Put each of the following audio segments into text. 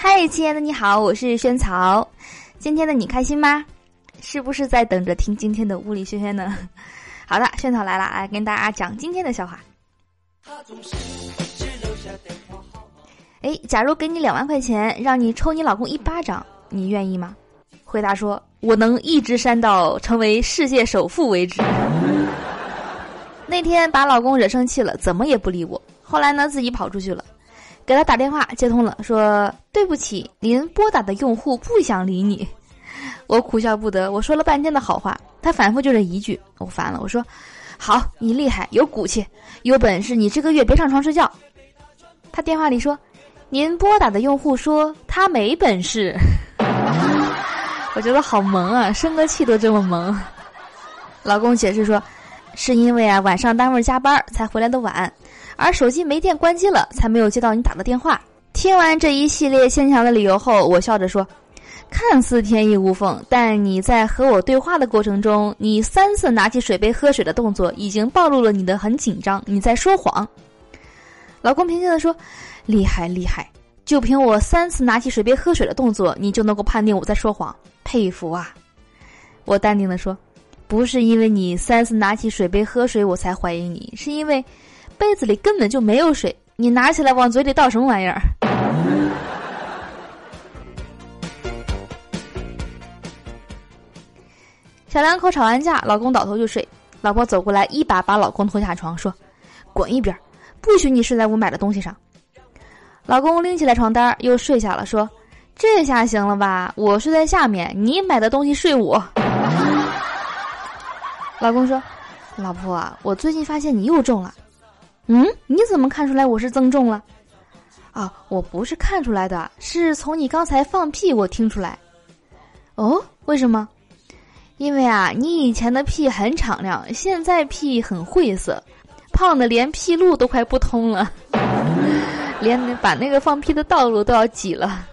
嗨，亲爱的，你好，我是萱草。今天的你开心吗？是不是在等着听今天的物理萱萱呢？好的，萱草来了，来跟大家讲今天的笑话。哎，假如给你两万块钱，让你抽你老公一巴掌，你愿意吗？回答说：“我能一直扇到成为世界首富为止。”那天把老公惹生气了，怎么也不理我。后来呢，自己跑出去了，给他打电话接通了，说：“对不起，您拨打的用户不想理你。”我苦笑不得，我说了半天的好话，他反复就这一句，我烦了。我说：“好，你厉害，有骨气，有本事，你这个月别上床睡觉。”他电话里说：“您拨打的用户说他没本事。”我觉得好萌啊，生个气都这么萌。老公解释说：“是因为啊，晚上单位加班才回来的晚，而手机没电关机了，才没有接到你打的电话。”听完这一系列牵强的理由后，我笑着说。看似天衣无缝，但你在和我对话的过程中，你三次拿起水杯喝水的动作已经暴露了你的很紧张，你在说谎。老公平静地说：“厉害厉害，就凭我三次拿起水杯喝水的动作，你就能够判定我在说谎，佩服啊！”我淡定地说：“不是因为你三次拿起水杯喝水我才怀疑你，是因为杯子里根本就没有水，你拿起来往嘴里倒什么玩意儿？”小两口吵完架，老公倒头就睡，老婆走过来，一把把老公拖下床，说：“滚一边，不许你睡在我买的东西上。”老公拎起来床单又睡下了，说：“这下行了吧？我睡在下面，你买的东西睡我。”老公说：“老婆啊，我最近发现你又重了。”嗯，你怎么看出来我是增重了？啊，我不是看出来的，是从你刚才放屁我听出来。哦，为什么？因为啊，你以前的屁很敞亮，现在屁很晦涩，胖的连屁路都快不通了，连把那个放屁的道路都要挤了。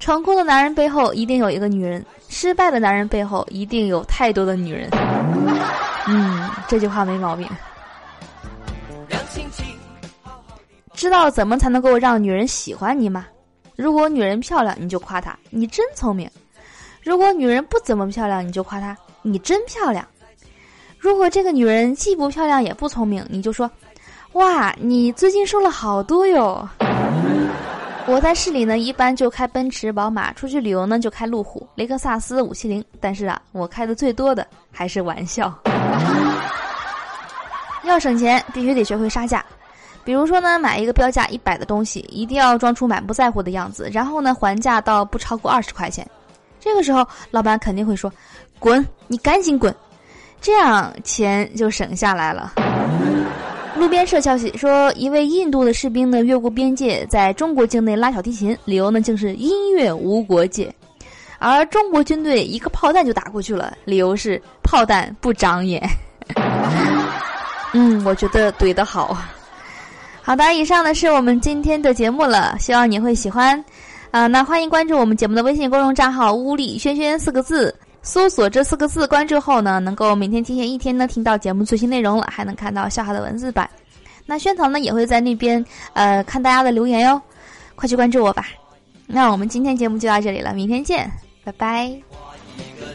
成功的男人背后一定有一个女人，失败的男人背后一定有太多的女人。嗯，这句话没毛病。知道怎么才能够让女人喜欢你吗？如果女人漂亮，你就夸她，你真聪明。如果女人不怎么漂亮，你就夸她，你真漂亮。如果这个女人既不漂亮也不聪明，你就说，哇，你最近瘦了好多哟。我在市里呢，一般就开奔驰、宝马；出去旅游呢，就开路虎、雷克萨斯、五七零。但是啊，我开的最多的还是玩笑。要省钱，必须得学会杀价。比如说呢，买一个标价一百的东西，一定要装出满不在乎的样子，然后呢，还价到不超过二十块钱。这个时候，老板肯定会说：“滚，你赶紧滚！”这样钱就省下来了。路边社消息说，一位印度的士兵呢越过边界，在中国境内拉小提琴，理由呢竟是音乐无国界，而中国军队一个炮弹就打过去了，理由是炮弹不长眼。嗯，我觉得怼得好。好的，以上呢是我们今天的节目了，希望你会喜欢。啊，那欢迎关注我们节目的微信公众账号“屋里轩轩”四个字，搜索这四个字，关注后呢，能够每天提前一天呢听到节目最新内容了，还能看到笑话的文字版。那萱草呢也会在那边呃看大家的留言哟，快去关注我吧。那我们今天节目就到这里了，明天见，拜拜。一个